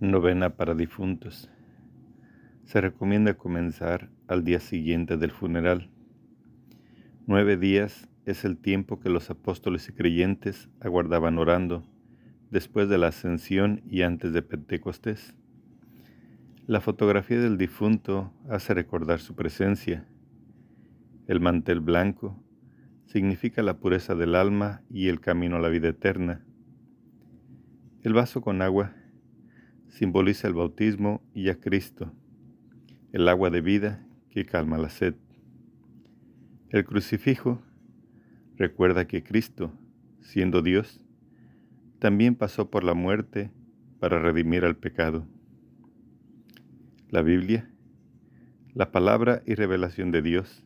Novena para difuntos. Se recomienda comenzar al día siguiente del funeral. Nueve días es el tiempo que los apóstoles y creyentes aguardaban orando después de la ascensión y antes de Pentecostés. La fotografía del difunto hace recordar su presencia. El mantel blanco significa la pureza del alma y el camino a la vida eterna. El vaso con agua simboliza el bautismo y a Cristo, el agua de vida que calma la sed. El crucifijo recuerda que Cristo, siendo Dios, también pasó por la muerte para redimir al pecado. La Biblia, la palabra y revelación de Dios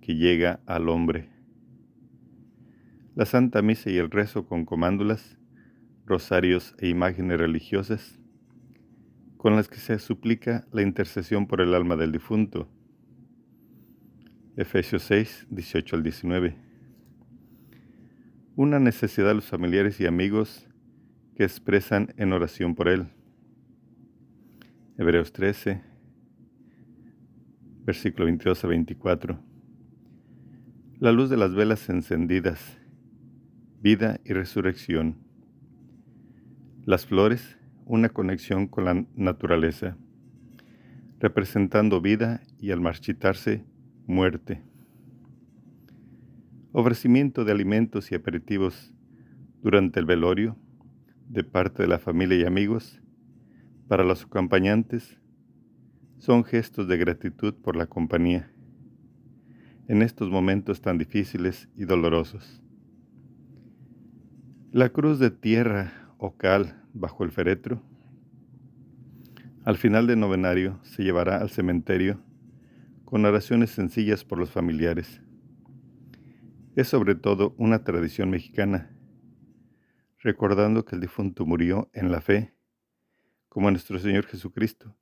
que llega al hombre. La Santa Misa y el rezo con comándulas, rosarios e imágenes religiosas con las que se suplica la intercesión por el alma del difunto. Efesios 6, 18 al 19. Una necesidad de los familiares y amigos que expresan en oración por él. Hebreos 13, versículo 22 a 24. La luz de las velas encendidas, vida y resurrección. Las flores una conexión con la naturaleza, representando vida y al marchitarse, muerte. Ofrecimiento de alimentos y aperitivos durante el velorio de parte de la familia y amigos para los acompañantes son gestos de gratitud por la compañía en estos momentos tan difíciles y dolorosos. La cruz de tierra o cal bajo el féretro. Al final del novenario se llevará al cementerio con oraciones sencillas por los familiares. Es sobre todo una tradición mexicana, recordando que el difunto murió en la fe, como nuestro Señor Jesucristo,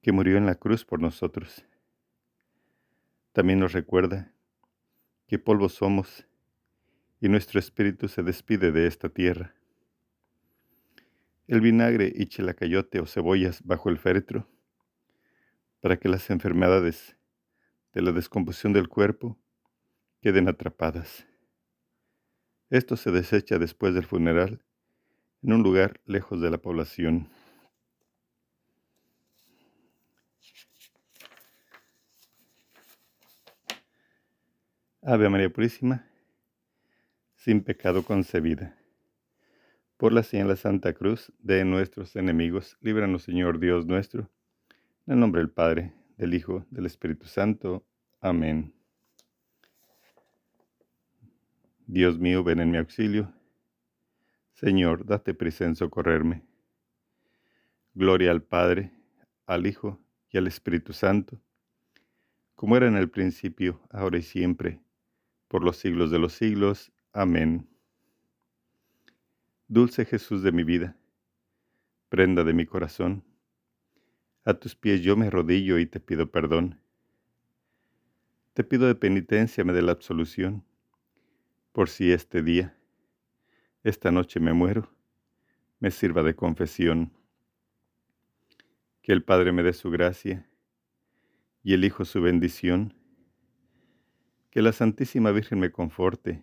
que murió en la cruz por nosotros. También nos recuerda que polvo somos y nuestro espíritu se despide de esta tierra. El vinagre y chilacayote o cebollas bajo el féretro para que las enfermedades de la descomposición del cuerpo queden atrapadas. Esto se desecha después del funeral en un lugar lejos de la población. Ave María Purísima, sin pecado concebida. Por la señal de Santa Cruz de nuestros enemigos, líbranos Señor Dios nuestro, en el nombre del Padre, del Hijo, del Espíritu Santo. Amén. Dios mío, ven en mi auxilio. Señor, date prisa en socorrerme. Gloria al Padre, al Hijo y al Espíritu Santo, como era en el principio, ahora y siempre, por los siglos de los siglos. Amén. Dulce Jesús de mi vida, prenda de mi corazón, a tus pies yo me arrodillo y te pido perdón. Te pido de penitencia me dé la absolución, por si este día, esta noche me muero, me sirva de confesión. Que el Padre me dé su gracia y el Hijo su bendición. Que la Santísima Virgen me conforte,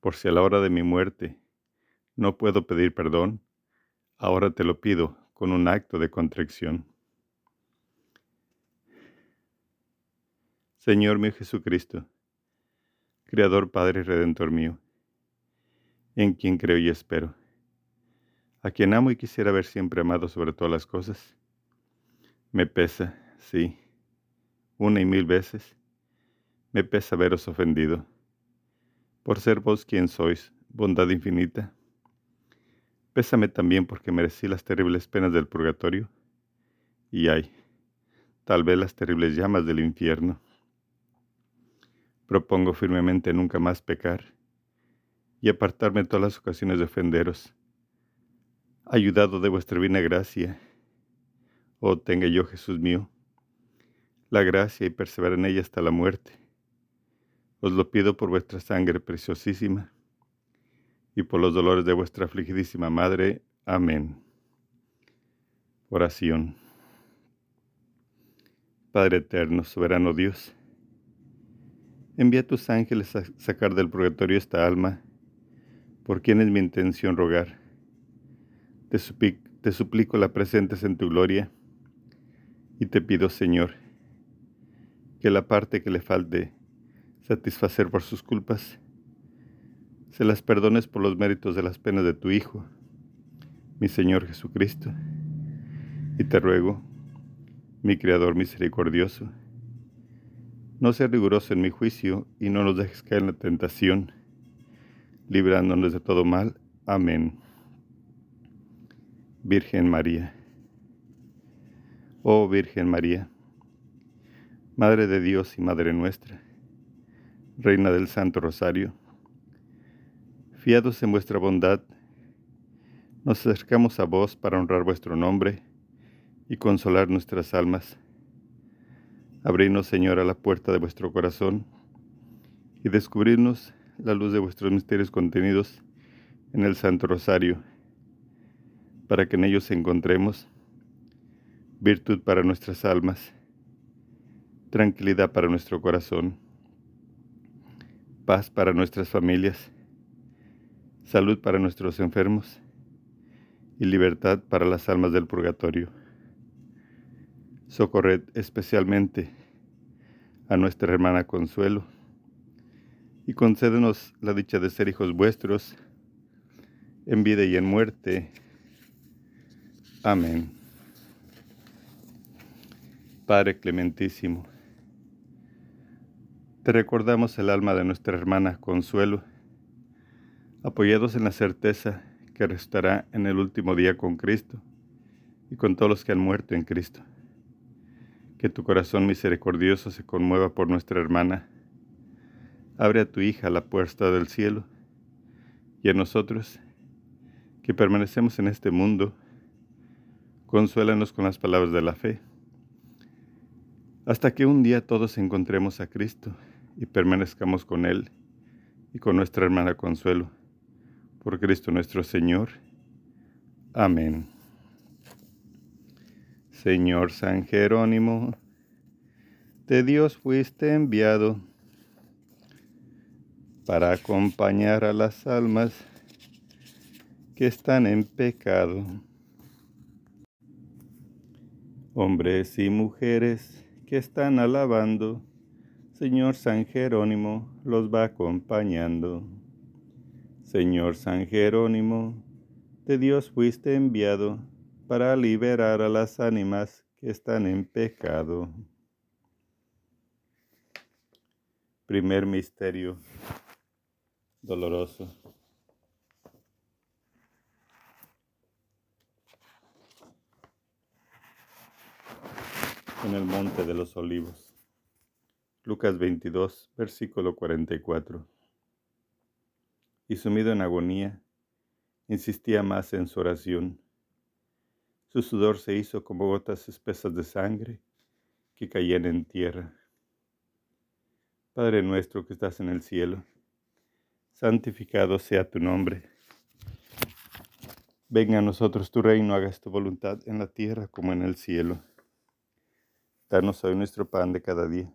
por si a la hora de mi muerte no puedo pedir perdón, ahora te lo pido con un acto de contrición. Señor mío Jesucristo, Creador, Padre y Redentor mío, en quien creo y espero, a quien amo y quisiera ver siempre amado sobre todas las cosas, me pesa, sí, una y mil veces, me pesa veros ofendido, por ser vos quien sois, bondad infinita, Pésame también porque merecí las terribles penas del purgatorio y ay, tal vez las terribles llamas del infierno. Propongo firmemente nunca más pecar y apartarme todas las ocasiones de ofenderos. Ayudado de vuestra divina gracia, oh tenga yo, Jesús mío, la gracia y perseverar en ella hasta la muerte. Os lo pido por vuestra sangre preciosísima y por los dolores de vuestra afligidísima Madre. Amén. Oración. Padre eterno, soberano Dios, envía a tus ángeles a sacar del purgatorio esta alma, por quien es mi intención rogar. Te, te suplico la presentes en tu gloria y te pido, Señor, que la parte que le falte satisfacer por sus culpas, se las perdones por los méritos de las penas de tu Hijo, mi Señor Jesucristo y te ruego, mi Creador misericordioso, no seas riguroso en mi juicio y no nos dejes caer en la tentación, librándonos de todo mal. Amén. Virgen María. Oh Virgen María, Madre de Dios y Madre nuestra, Reina del Santo Rosario, fiados en vuestra bondad, nos acercamos a vos para honrar vuestro nombre y consolar nuestras almas. Abrirnos, Señor, a la puerta de vuestro corazón y descubrirnos la luz de vuestros misterios contenidos en el Santo Rosario, para que en ellos encontremos virtud para nuestras almas, tranquilidad para nuestro corazón, paz para nuestras familias, salud para nuestros enfermos y libertad para las almas del purgatorio. Socorred especialmente a nuestra hermana Consuelo y concédenos la dicha de ser hijos vuestros en vida y en muerte. Amén. Padre clementísimo, te recordamos el alma de nuestra hermana Consuelo, apoyados en la certeza que restará en el último día con Cristo y con todos los que han muerto en Cristo que tu corazón misericordioso se conmueva por nuestra hermana. Abre a tu hija la puerta del cielo y a nosotros, que permanecemos en este mundo, consuélanos con las palabras de la fe, hasta que un día todos encontremos a Cristo y permanezcamos con Él y con nuestra hermana Consuelo. Por Cristo nuestro Señor. Amén. Señor San Jerónimo, de Dios fuiste enviado para acompañar a las almas que están en pecado. Hombres y mujeres que están alabando, Señor San Jerónimo los va acompañando. Señor San Jerónimo, de Dios fuiste enviado para liberar a las ánimas que están en pecado. Primer misterio doloroso. En el monte de los olivos. Lucas 22, versículo 44. Y sumido en agonía, insistía más en su oración su sudor se hizo como gotas espesas de sangre que caían en tierra. Padre nuestro que estás en el cielo, santificado sea tu nombre. Venga a nosotros tu reino, hagas tu voluntad en la tierra como en el cielo. Danos hoy nuestro pan de cada día.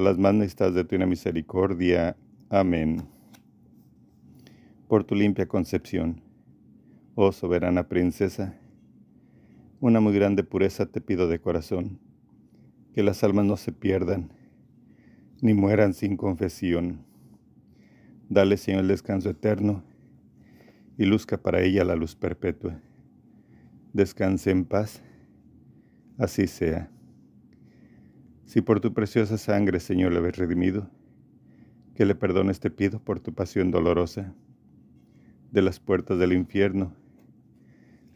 a las más necesitadas de tu misericordia. Amén. Por tu limpia concepción, oh soberana princesa, una muy grande pureza te pido de corazón, que las almas no se pierdan, ni mueran sin confesión. Dale, Señor, el descanso eterno, y luzca para ella la luz perpetua. Descanse en paz, así sea. Si por tu preciosa sangre, Señor, le habéis redimido, que le perdones te pido por tu pasión dolorosa, de las puertas del infierno,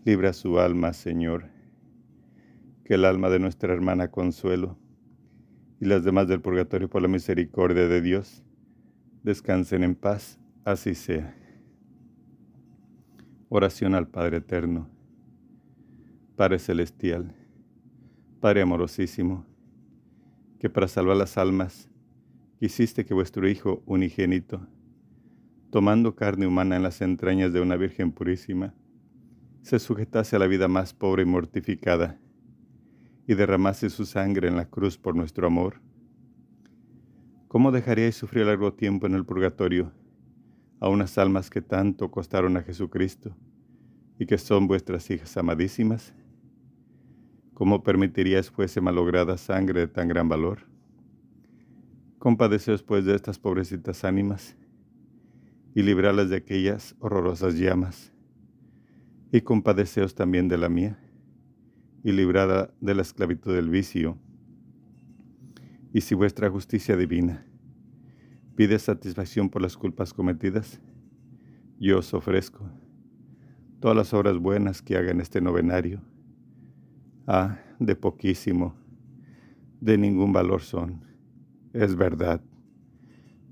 libra su alma, Señor que el alma de nuestra hermana Consuelo y las demás del purgatorio por la misericordia de Dios descansen en paz, así sea. Oración al Padre Eterno, Padre Celestial, Padre amorosísimo, que para salvar las almas quisiste que vuestro Hijo unigénito, tomando carne humana en las entrañas de una Virgen purísima, se sujetase a la vida más pobre y mortificada y derramase su sangre en la cruz por nuestro amor? ¿Cómo dejaríais sufrir largo tiempo en el purgatorio a unas almas que tanto costaron a Jesucristo y que son vuestras hijas amadísimas? ¿Cómo permitiríais fuese malograda sangre de tan gran valor? Compadeceos pues de estas pobrecitas ánimas y librarlas de aquellas horrorosas llamas, y compadeceos también de la mía y librada de la esclavitud del vicio. Y si vuestra justicia divina pide satisfacción por las culpas cometidas, yo os ofrezco todas las obras buenas que haga en este novenario. Ah, de poquísimo, de ningún valor son, es verdad,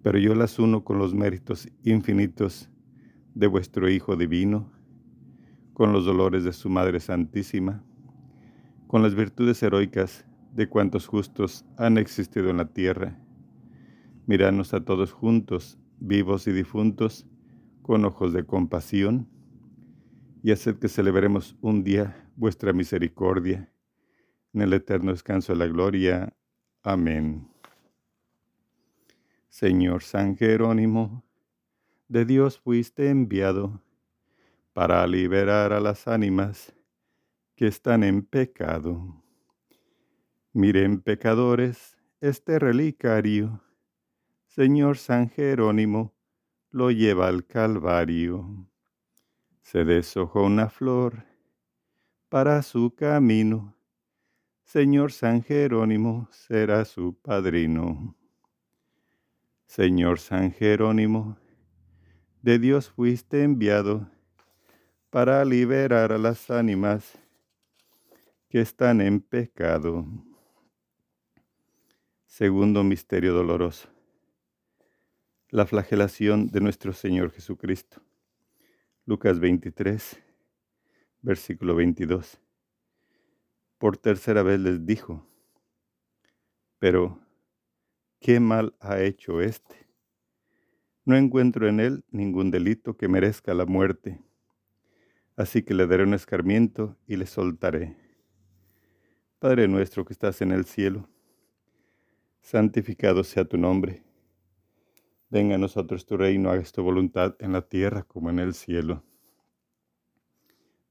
pero yo las uno con los méritos infinitos de vuestro Hijo Divino, con los dolores de su Madre Santísima, con las virtudes heroicas de cuantos justos han existido en la tierra. Miranos a todos juntos, vivos y difuntos, con ojos de compasión, y haced que celebremos un día vuestra misericordia, en el eterno descanso de la gloria. Amén. Señor San Jerónimo, de Dios fuiste enviado para liberar a las ánimas que están en pecado. Miren, pecadores, este relicario. Señor San Jerónimo lo lleva al Calvario. Se deshojó una flor para su camino. Señor San Jerónimo será su padrino. Señor San Jerónimo, de Dios fuiste enviado para liberar a las ánimas que están en pecado. Segundo misterio doloroso. La flagelación de nuestro Señor Jesucristo. Lucas 23, versículo 22. Por tercera vez les dijo, pero ¿qué mal ha hecho éste? No encuentro en él ningún delito que merezca la muerte, así que le daré un escarmiento y le soltaré. Padre nuestro que estás en el cielo, santificado sea tu nombre. Venga a nosotros tu reino, hagas tu voluntad en la tierra como en el cielo.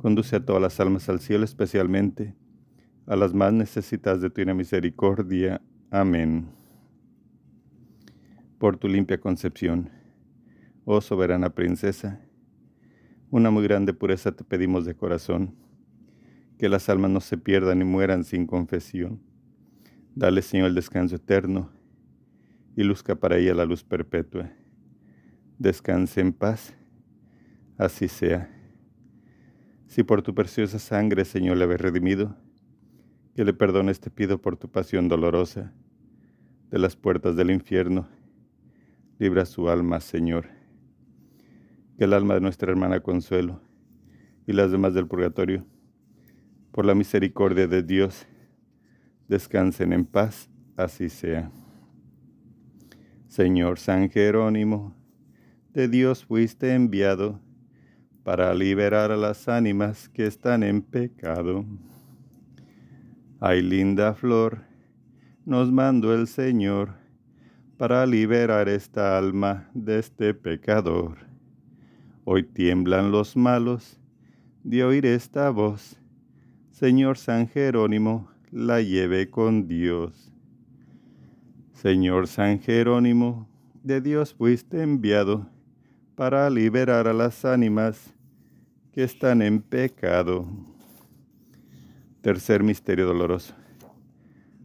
Conduce a todas las almas al cielo, especialmente a las más necesitadas de tu misericordia. Amén. Por tu limpia concepción, oh soberana princesa, una muy grande pureza te pedimos de corazón, que las almas no se pierdan ni mueran sin confesión. Dale, Señor, el descanso eterno y luzca para ella la luz perpetua. Descanse en paz, así sea. Si por tu preciosa sangre, Señor, le habéis redimido, que le perdones te pido por tu pasión dolorosa de las puertas del infierno. Libra su alma, Señor. Que el alma de nuestra hermana Consuelo y las demás del purgatorio, por la misericordia de Dios, descansen en paz, así sea. Señor San Jerónimo, de Dios fuiste enviado para liberar a las ánimas que están en pecado. Ay, linda flor, nos mandó el Señor para liberar esta alma de este pecador. Hoy tiemblan los malos de oír esta voz. Señor San Jerónimo, la lleve con Dios. Señor San Jerónimo, de Dios fuiste enviado para liberar a las ánimas que están en pecado. Tercer misterio doloroso.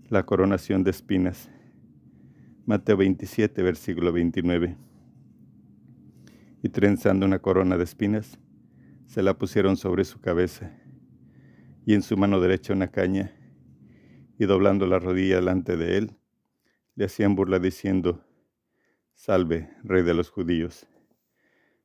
La coronación de espinas. Mateo 27, versículo 29. Y trenzando una corona de espinas, se la pusieron sobre su cabeza, y en su mano derecha una caña, y doblando la rodilla delante de él, le hacían burla diciendo, Salve, Rey de los judíos.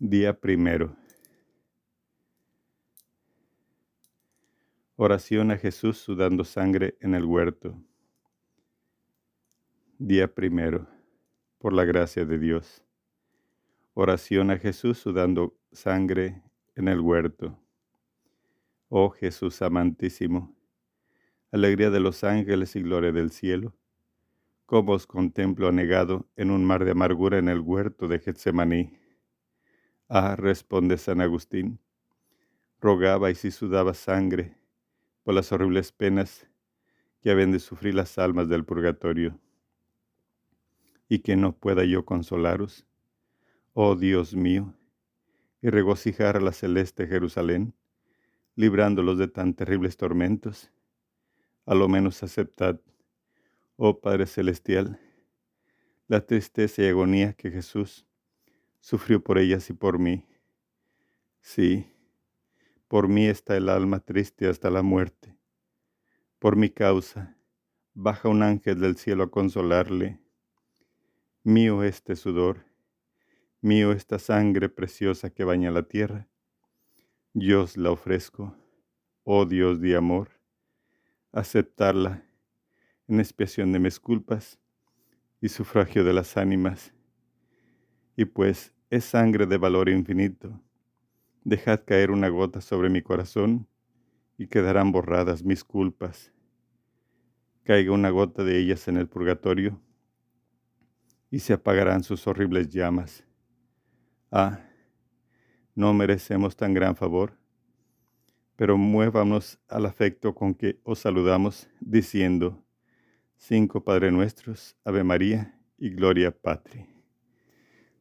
Día primero. Oración a Jesús sudando sangre en el huerto. Día primero. Por la gracia de Dios. Oración a Jesús sudando sangre en el huerto. Oh Jesús amantísimo, alegría de los ángeles y gloria del cielo, cómo os contemplo anegado en un mar de amargura en el huerto de Getsemaní Ah, responde San Agustín, rogaba y si sudaba sangre por las horribles penas que habían de sufrir las almas del purgatorio, y que no pueda yo consolaros, oh Dios mío, y regocijar a la celeste Jerusalén, librándolos de tan terribles tormentos, a lo menos aceptad, oh Padre Celestial, la tristeza y agonía que Jesús sufrió por ellas y por mí. Sí, por mí está el alma triste hasta la muerte. Por mi causa, baja un ángel del cielo a consolarle. Mío este sudor, mío esta sangre preciosa que baña la tierra. Yo os la ofrezco, oh Dios de amor, aceptarla en expiación de mis culpas y sufragio de las ánimas y pues es sangre de valor infinito. Dejad caer una gota sobre mi corazón y quedarán borradas mis culpas. Caiga una gota de ellas en el purgatorio y se apagarán sus horribles llamas. Ah, no merecemos tan gran favor, pero muévanos al afecto con que os saludamos diciendo, cinco Padre Nuestros, Ave María y Gloria Patri.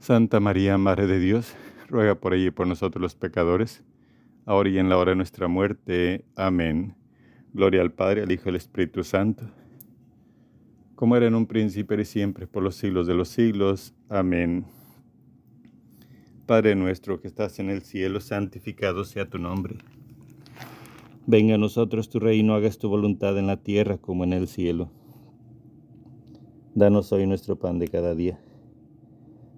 Santa María, Madre de Dios, ruega por ella y por nosotros los pecadores ahora y en la hora de nuestra muerte. Amén. Gloria al Padre, al Hijo y al Espíritu Santo, como era en un príncipe y siempre, por los siglos de los siglos. Amén. Padre nuestro que estás en el cielo, santificado sea tu nombre. Venga a nosotros tu reino, hagas tu voluntad en la tierra como en el cielo. Danos hoy nuestro pan de cada día.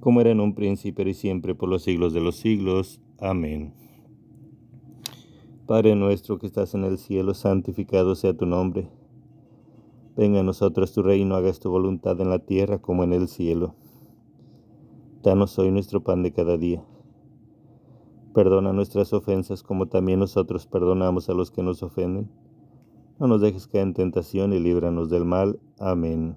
como era en un príncipe y siempre por los siglos de los siglos. Amén. Padre nuestro que estás en el cielo, santificado sea tu nombre. Venga a nosotros tu reino, hagas tu voluntad en la tierra como en el cielo. Danos hoy nuestro pan de cada día. Perdona nuestras ofensas como también nosotros perdonamos a los que nos ofenden. No nos dejes caer en tentación y líbranos del mal. Amén.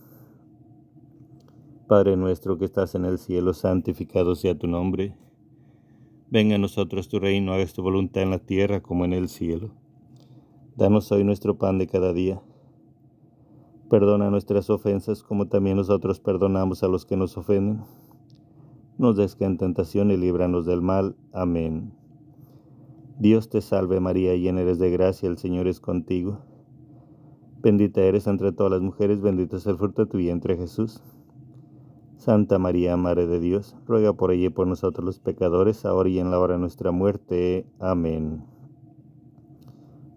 Padre nuestro que estás en el cielo, santificado sea tu nombre Venga a nosotros tu reino, hagas tu voluntad en la tierra como en el cielo. Danos hoy nuestro pan de cada día. Perdona nuestras ofensas como también nosotros perdonamos a los que nos ofenden. Nos des en tentación y líbranos del mal. Amén. Dios te salve María, llena eres de gracia, el Señor es contigo. Bendita eres entre todas las mujeres, bendito es el fruto de tu vientre Jesús. Santa María, Madre de Dios, ruega por ella y por nosotros los pecadores, ahora y en la hora de nuestra muerte. Amén.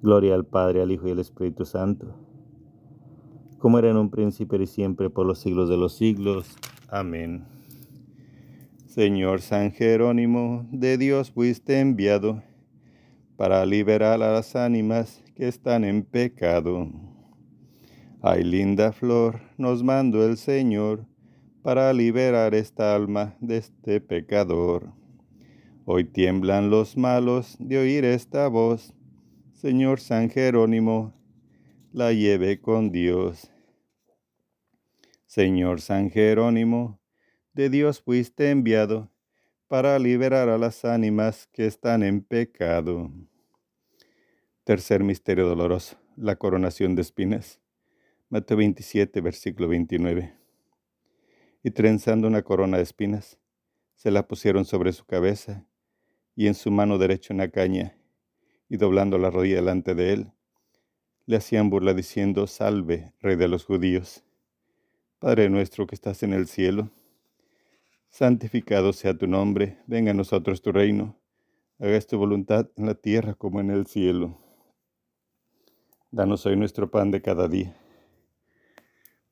Gloria al Padre, al Hijo y al Espíritu Santo, como era en un príncipe y siempre por los siglos de los siglos. Amén. Señor San Jerónimo, de Dios fuiste enviado para liberar a las ánimas que están en pecado. Ay, linda flor, nos mandó el Señor para liberar esta alma de este pecador. Hoy tiemblan los malos de oír esta voz. Señor San Jerónimo, la lleve con Dios. Señor San Jerónimo, de Dios fuiste enviado para liberar a las ánimas que están en pecado. Tercer misterio doloroso, la coronación de espinas. Mateo 27, versículo 29 y trenzando una corona de espinas, se la pusieron sobre su cabeza y en su mano derecha una caña, y doblando la rodilla delante de él, le hacían burla diciendo, Salve, rey de los judíos. Padre nuestro que estás en el cielo, santificado sea tu nombre, venga a nosotros tu reino, hagas tu voluntad en la tierra como en el cielo. Danos hoy nuestro pan de cada día.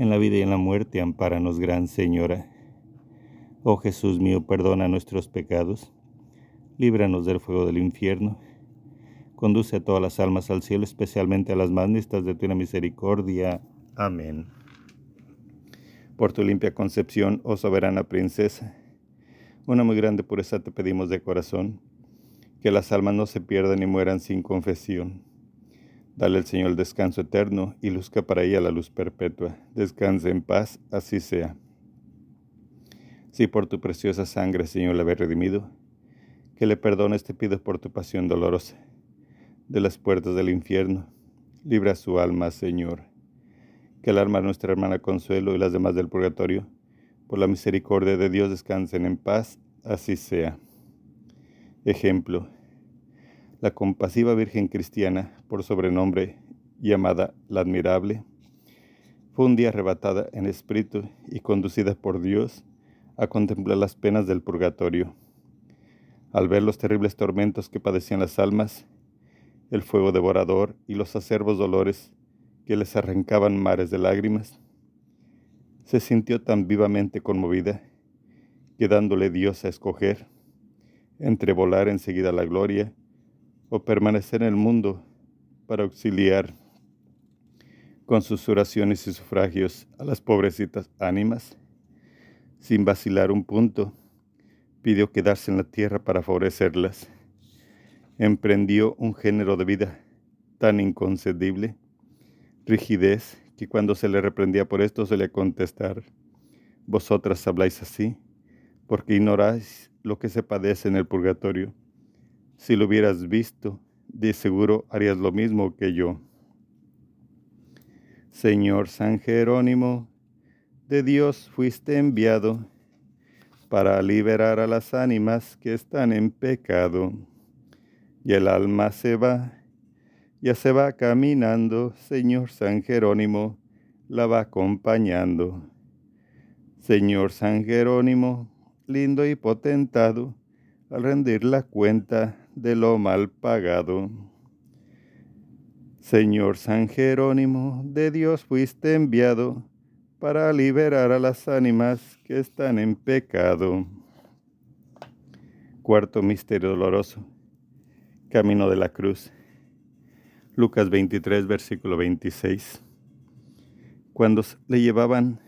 en la vida y en la muerte, ampáranos, Gran Señora. Oh Jesús mío, perdona nuestros pecados, líbranos del fuego del infierno, conduce a todas las almas al cielo, especialmente a las más de tu misericordia. Amén por tu limpia concepción, oh soberana princesa. Una muy grande pureza te pedimos de corazón, que las almas no se pierdan ni mueran sin confesión. Dale al Señor descanso eterno y luzca para ella la luz perpetua. Descanse en paz, así sea. Si por tu preciosa sangre, Señor, la ve redimido, que le perdones te pido por tu pasión dolorosa. De las puertas del infierno, libra su alma, Señor que el alma de nuestra hermana Consuelo y las demás del purgatorio, por la misericordia de Dios, descansen en paz, así sea. Ejemplo. La compasiva Virgen Cristiana, por sobrenombre llamada la Admirable, fue un día arrebatada en espíritu y conducida por Dios a contemplar las penas del purgatorio. Al ver los terribles tormentos que padecían las almas, el fuego devorador y los acervos dolores que les arrancaban mares de lágrimas, se sintió tan vivamente conmovida que dándole Dios a escoger entre volar enseguida a la gloria o permanecer en el mundo para auxiliar con sus oraciones y sufragios a las pobrecitas ánimas. Sin vacilar un punto, pidió quedarse en la tierra para favorecerlas. Emprendió un género de vida tan inconcebible, rigidez, que cuando se le reprendía por esto se le contestar, vosotras habláis así, porque ignoráis lo que se padece en el purgatorio. Si lo hubieras visto, de seguro harías lo mismo que yo. Señor San Jerónimo, de Dios fuiste enviado para liberar a las ánimas que están en pecado. Y el alma se va, ya se va caminando, Señor San Jerónimo, la va acompañando. Señor San Jerónimo, lindo y potentado, al rendir la cuenta de lo mal pagado. Señor San Jerónimo, de Dios fuiste enviado para liberar a las ánimas que están en pecado. Cuarto misterio doloroso. Camino de la cruz. Lucas 23, versículo 26. Cuando le llevaban,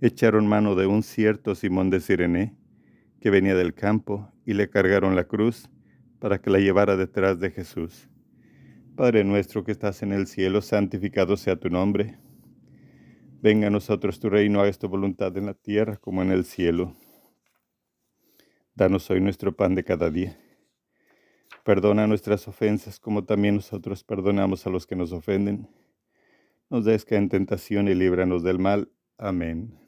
echaron mano de un cierto Simón de Sirene, que venía del campo, y le cargaron la cruz para que la llevara detrás de Jesús. Padre nuestro que estás en el cielo, santificado sea tu nombre. Venga a nosotros tu reino, haga tu voluntad en la tierra como en el cielo. Danos hoy nuestro pan de cada día. Perdona nuestras ofensas como también nosotros perdonamos a los que nos ofenden. Nos des en tentación y líbranos del mal. Amén.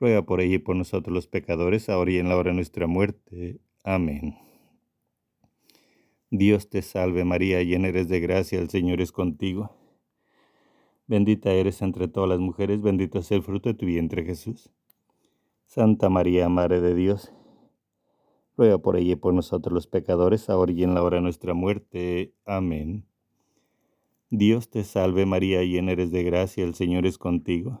ruega por ella y por nosotros los pecadores, ahora y en la hora de nuestra muerte. Amén. Dios te salve María, llena eres de gracia, el Señor es contigo. Bendita eres entre todas las mujeres, bendito es el fruto de tu vientre Jesús. Santa María, Madre de Dios, ruega por ella y por nosotros los pecadores, ahora y en la hora de nuestra muerte. Amén. Dios te salve María, llena eres de gracia, el Señor es contigo.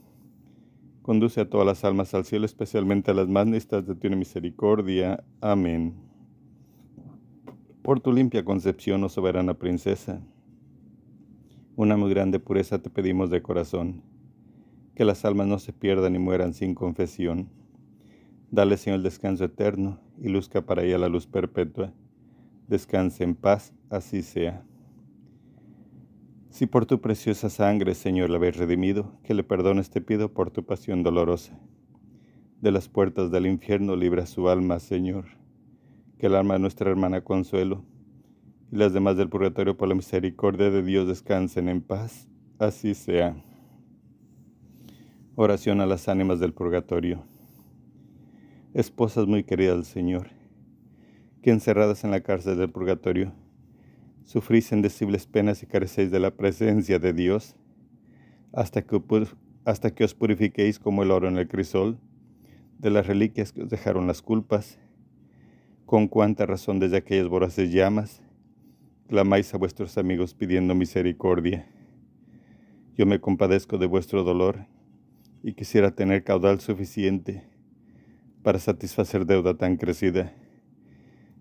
conduce a todas las almas al cielo, especialmente a las más necesitadas de tu misericordia. Amén. Por tu limpia concepción, oh soberana princesa, una muy grande pureza te pedimos de corazón, que las almas no se pierdan y mueran sin confesión Dale, Señor, el descanso eterno y luzca para ella la luz perpetua. Descanse en paz, así sea. Si por tu preciosa sangre, Señor, la habéis redimido, que le perdones te pido por tu pasión dolorosa. De las puertas del infierno libra su alma, Señor. Que el alma de nuestra hermana Consuelo y las demás del purgatorio por la misericordia de Dios descansen en paz, así sea. Oración a las ánimas del purgatorio esposas muy queridas del Señor, que encerradas en la cárcel del purgatorio, sufrís indecibles penas y carecéis de la presencia de Dios, hasta que, hasta que os purifiquéis como el oro en el crisol, de las reliquias que os dejaron las culpas, con cuánta razón desde aquellas voraces llamas, clamáis a vuestros amigos pidiendo misericordia. Yo me compadezco de vuestro dolor y quisiera tener caudal suficiente para satisfacer deuda tan crecida,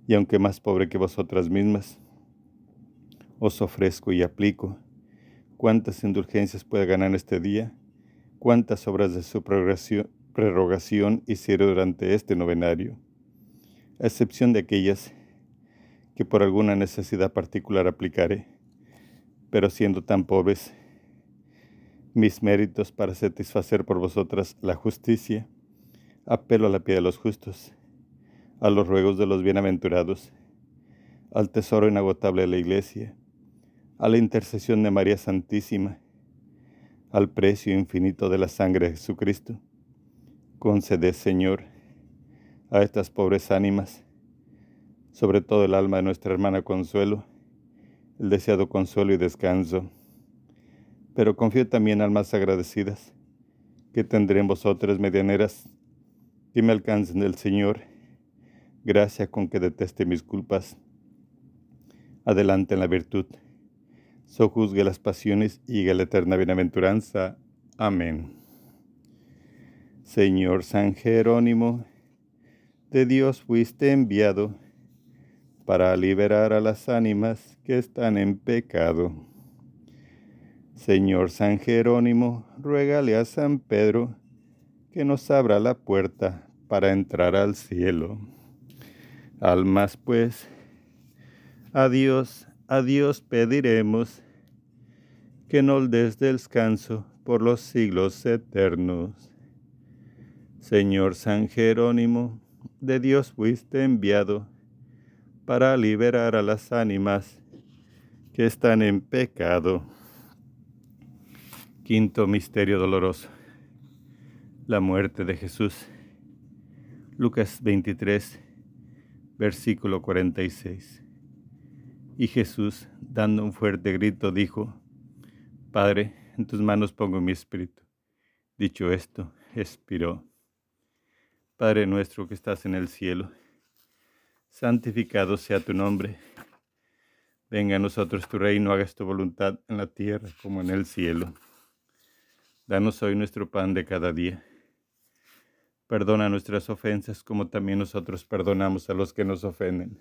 y aunque más pobre que vosotras mismas, os ofrezco y aplico. Cuántas indulgencias pueda ganar este día, cuántas obras de su prerrogación hicieron durante este novenario, a excepción de aquellas que por alguna necesidad particular aplicaré, pero siendo tan pobres, mis méritos para satisfacer por vosotras la justicia, Apelo a la piedad de los justos, a los ruegos de los bienaventurados, al tesoro inagotable de la Iglesia, a la intercesión de María Santísima, al precio infinito de la sangre de Jesucristo. Concede, Señor, a estas pobres ánimas, sobre todo el alma de nuestra hermana Consuelo, el deseado consuelo y descanso. Pero confío también almas agradecidas, que tendré en vosotras medianeras que me alcancen del Señor, gracia con que deteste mis culpas. Adelante en la virtud, sojuzgue las pasiones y llegue la eterna bienaventuranza. Amén. Señor San Jerónimo, de Dios fuiste enviado para liberar a las ánimas que están en pecado. Señor San Jerónimo, ruégale a San Pedro, que nos abra la puerta para entrar al cielo. Almas pues, a Dios, a Dios pediremos que nos des descanso por los siglos eternos. Señor San Jerónimo, de Dios fuiste enviado para liberar a las ánimas que están en pecado. Quinto Misterio Doloroso la muerte de Jesús. Lucas 23, versículo 46. Y Jesús, dando un fuerte grito, dijo, Padre, en tus manos pongo mi espíritu. Dicho esto, expiró. Padre nuestro que estás en el cielo, santificado sea tu nombre. Venga a nosotros tu reino, hagas tu voluntad en la tierra como en el cielo. Danos hoy nuestro pan de cada día Perdona nuestras ofensas como también nosotros perdonamos a los que nos ofenden.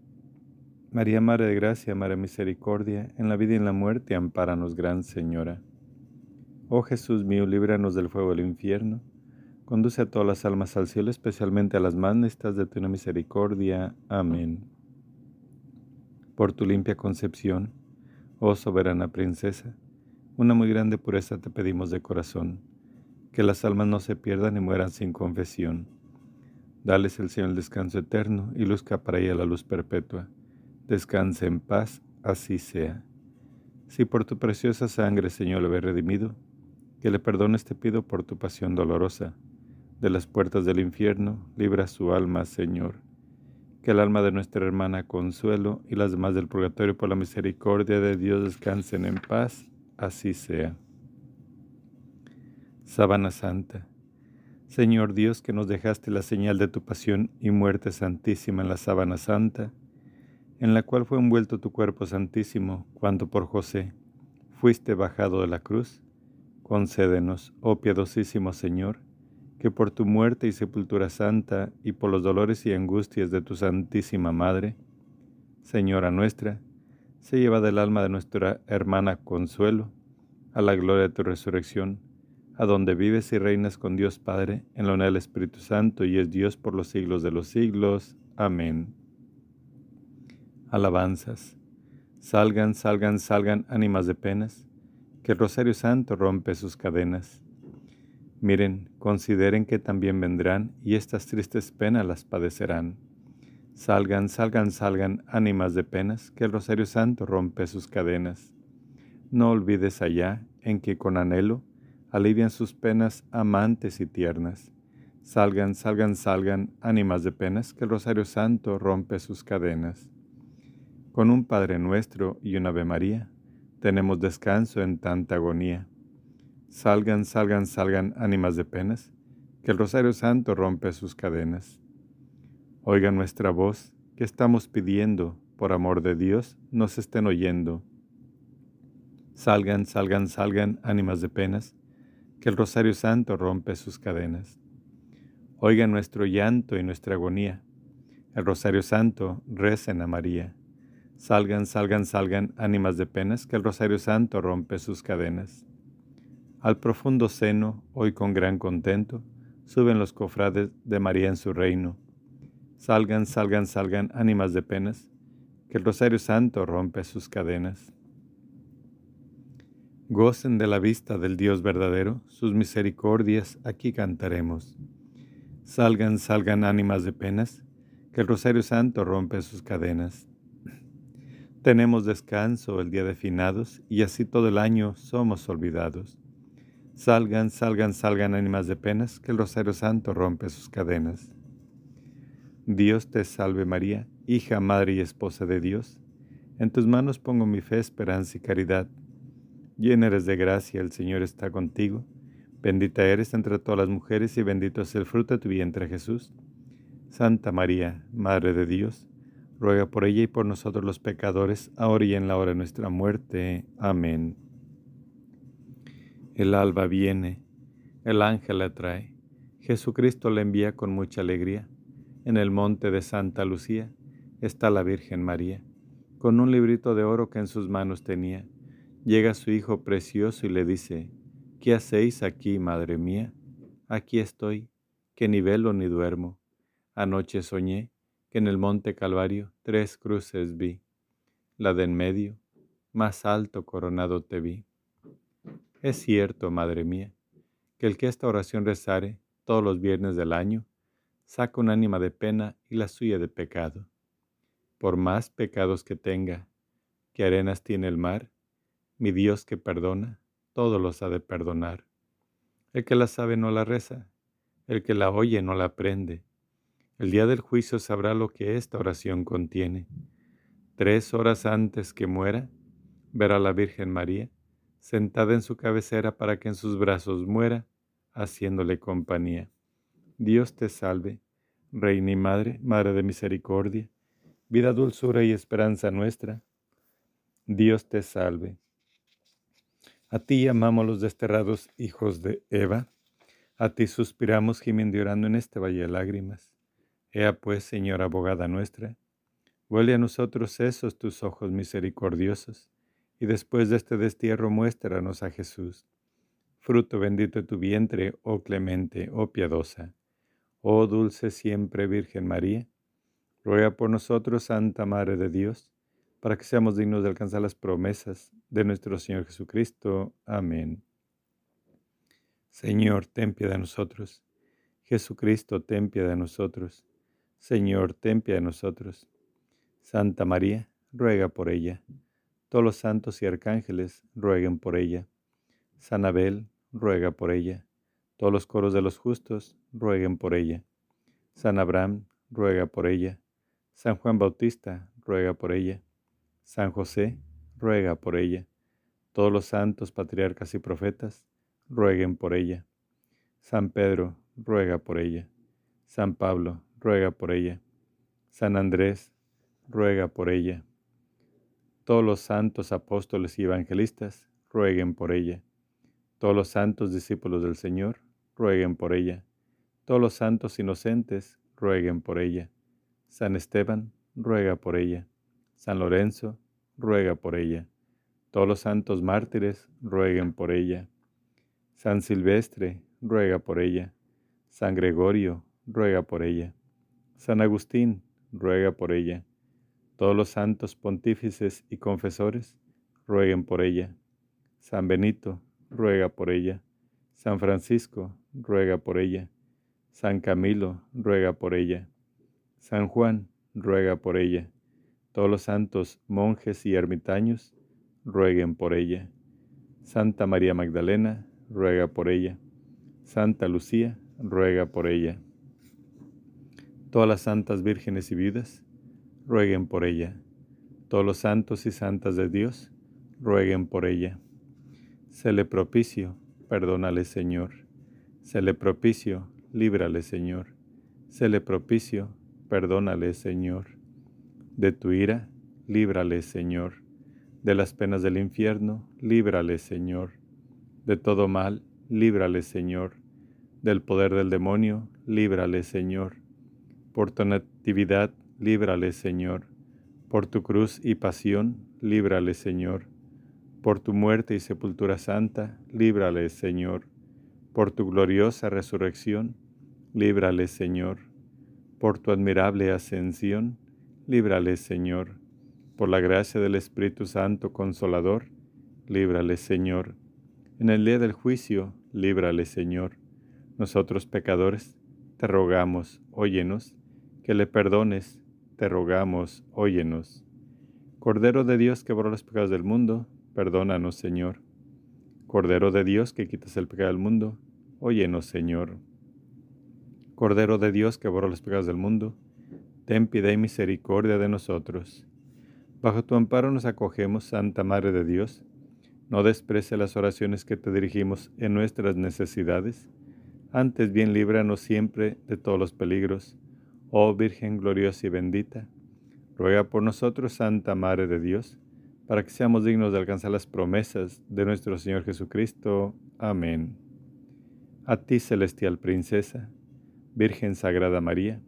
María, Madre de Gracia, Madre Misericordia, en la vida y en la muerte, ampáranos, Gran Señora. Oh Jesús mío, líbranos del fuego del infierno, conduce a todas las almas al cielo, especialmente a las más necesitadas de tu misericordia. Amén. Por tu limpia concepción, oh soberana princesa, una muy grande pureza te pedimos de corazón, que las almas no se pierdan y mueran sin confesión. Dales el Señor el descanso eterno y luzca para ella la luz perpetua descanse en paz, así sea. Si por tu preciosa sangre, Señor, le ve redimido, que le perdones te pido por tu pasión dolorosa. De las puertas del infierno, libra su alma, Señor. Que el alma de nuestra hermana Consuelo y las demás del purgatorio por la misericordia de Dios descansen en paz, así sea. Sábana Santa. Señor Dios, que nos dejaste la señal de tu pasión y muerte santísima en la sábana santa, en la cual fue envuelto tu cuerpo santísimo, cuando por José fuiste bajado de la cruz, concédenos, oh piadosísimo Señor, que por tu muerte y sepultura santa y por los dolores y angustias de tu Santísima Madre, Señora nuestra, se lleva del alma de nuestra hermana Consuelo a la gloria de tu resurrección, a donde vives y reinas con Dios Padre, en la unidad del Espíritu Santo, y es Dios por los siglos de los siglos. Amén alabanzas. Salgan, salgan, salgan ánimas de penas, que el Rosario Santo rompe sus cadenas. Miren, consideren que también vendrán y estas tristes penas las padecerán. Salgan, salgan, salgan ánimas de penas, que el Rosario Santo rompe sus cadenas. No olvides allá en que con anhelo alivian sus penas amantes y tiernas. Salgan, salgan, salgan ánimas de penas, que el Rosario Santo rompe sus cadenas. Con un Padre nuestro y un Ave María, tenemos descanso en tanta agonía. Salgan, salgan, salgan ánimas de penas, que el Rosario Santo rompe sus cadenas. Oigan nuestra voz, que estamos pidiendo, por amor de Dios, nos estén oyendo. Salgan, salgan, salgan ánimas de penas, que el Rosario Santo rompe sus cadenas. Oigan nuestro llanto y nuestra agonía. El Rosario Santo recen a María. Salgan, salgan, salgan, ánimas de penas, que el Rosario Santo rompe sus cadenas. Al profundo seno, hoy con gran contento, suben los cofrades de María en su reino. Salgan, salgan, salgan, ánimas de penas, que el Rosario Santo rompe sus cadenas. Gocen de la vista del Dios verdadero, sus misericordias aquí cantaremos. Salgan, salgan ánimas de penas, que el Rosario Santo rompe sus cadenas. Tenemos descanso el día de finados y así todo el año somos olvidados. Salgan, salgan, salgan ánimas de penas, que el Rosario Santo rompe sus cadenas. Dios te salve María, hija, madre y esposa de Dios. En tus manos pongo mi fe, esperanza y caridad. Llena eres de gracia, el Señor está contigo. Bendita eres entre todas las mujeres y bendito es el fruto de tu vientre Jesús. Santa María, Madre de Dios, ruega por ella y por nosotros los pecadores, ahora y en la hora de nuestra muerte. Amén. El alba viene, el ángel la trae, Jesucristo la envía con mucha alegría. En el monte de Santa Lucía está la Virgen María, con un librito de oro que en sus manos tenía. Llega su Hijo precioso y le dice, ¿qué hacéis aquí, Madre mía? Aquí estoy, que ni velo ni duermo. Anoche soñé que en el monte Calvario tres cruces vi, la de en medio, más alto coronado te vi. Es cierto, Madre mía, que el que esta oración rezare todos los viernes del año, saca un ánima de pena y la suya de pecado. Por más pecados que tenga, que arenas tiene el mar, mi Dios que perdona, todos los ha de perdonar. El que la sabe no la reza, el que la oye no la aprende. El día del juicio sabrá lo que esta oración contiene. Tres horas antes que muera, verá la Virgen María sentada en su cabecera para que en sus brazos muera, haciéndole compañía. Dios te salve, Reina y Madre, Madre de Misericordia, vida, dulzura y esperanza nuestra. Dios te salve. A ti llamamos los desterrados hijos de Eva, a ti suspiramos gimiendo llorando en este valle de lágrimas. Ea pues, Señora abogada nuestra, vuelve a nosotros esos tus ojos misericordiosos y después de este destierro muéstranos a Jesús, fruto bendito de tu vientre, oh clemente, oh piadosa, oh dulce siempre Virgen María, ruega por nosotros, Santa Madre de Dios, para que seamos dignos de alcanzar las promesas de nuestro Señor Jesucristo. Amén. Señor, ten piedad de nosotros. Jesucristo, ten piedad de nosotros. Señor, ten piedad de nosotros. Santa María, ruega por ella. Todos los santos y arcángeles rueguen por ella. San Abel ruega por ella. Todos los coros de los justos rueguen por ella. San Abraham ruega por ella. San Juan Bautista ruega por ella. San José ruega por ella. Todos los santos patriarcas y profetas rueguen por ella. San Pedro ruega por ella. San Pablo ruega por ella. San Andrés ruega por ella. Todos los santos apóstoles y evangelistas rueguen por ella. Todos los santos discípulos del Señor rueguen por ella. Todos los santos inocentes rueguen por ella. San Esteban ruega por ella. San Lorenzo ruega por ella. Todos los santos mártires rueguen por ella. San Silvestre ruega por ella. San Gregorio ruega por ella. San Agustín ruega por ella. Todos los santos pontífices y confesores rueguen por ella. San Benito ruega por ella. San Francisco ruega por ella. San Camilo ruega por ella. San Juan ruega por ella. Todos los santos monjes y ermitaños rueguen por ella. Santa María Magdalena ruega por ella. Santa Lucía ruega por ella. Todas las santas vírgenes y viudas rueguen por ella. Todos los santos y santas de Dios, rueguen por ella. Se le propicio, perdónale Señor. Se le propicio, líbrale Señor. Se le propicio, perdónale Señor. De tu ira, líbrale Señor. De las penas del infierno, líbrale Señor. De todo mal, líbrale Señor. Del poder del demonio, líbrale Señor. Por tu natividad, líbrale Señor. Por tu cruz y pasión, líbrale Señor. Por tu muerte y sepultura santa, líbrale, Señor. Por tu gloriosa resurrección, líbrale, Señor. Por tu admirable ascensión, líbrale, Señor. Por la gracia del Espíritu Santo Consolador, líbrale, Señor. En el día del juicio, líbrale, Señor. Nosotros pecadores, te rogamos, óyenos, que le perdones, te rogamos, óyenos. Cordero de Dios que borra los pecados del mundo, perdónanos, Señor. Cordero de Dios que quitas el pecado del mundo, óyenos, Señor. Cordero de Dios que borra los pecados del mundo, ten piedad y misericordia de nosotros. Bajo tu amparo nos acogemos, Santa Madre de Dios. No desprece las oraciones que te dirigimos en nuestras necesidades. Antes bien líbranos siempre de todos los peligros. Oh Virgen gloriosa y bendita, ruega por nosotros, Santa Madre de Dios para que seamos dignos de alcanzar las promesas de nuestro Señor Jesucristo. Amén. A ti, celestial princesa, Virgen Sagrada María,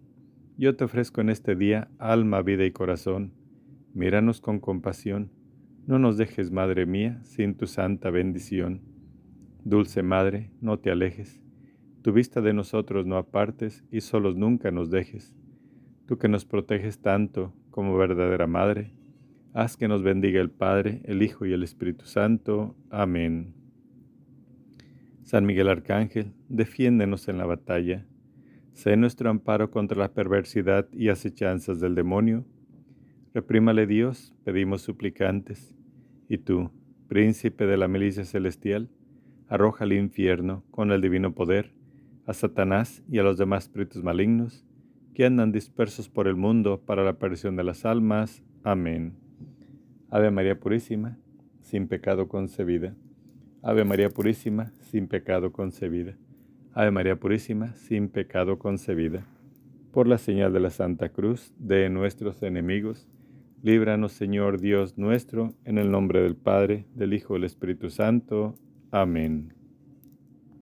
yo te ofrezco en este día alma, vida y corazón. Míranos con compasión. No nos dejes, Madre mía, sin tu santa bendición. Dulce Madre, no te alejes. Tu vista de nosotros no apartes y solos nunca nos dejes. Tú que nos proteges tanto como verdadera Madre, Haz que nos bendiga el Padre, el Hijo y el Espíritu Santo. Amén. San Miguel Arcángel, defiéndenos en la batalla. Sé nuestro amparo contra la perversidad y acechanzas del demonio. Reprímale Dios, pedimos suplicantes. Y tú, príncipe de la milicia celestial, arroja al infierno con el divino poder a Satanás y a los demás espíritus malignos que andan dispersos por el mundo para la perdición de las almas. Amén. Ave María Purísima, sin pecado concebida. Ave María Purísima, sin pecado concebida. Ave María Purísima, sin pecado concebida. Por la señal de la Santa Cruz de nuestros enemigos, líbranos Señor Dios nuestro, en el nombre del Padre, del Hijo y del Espíritu Santo. Amén.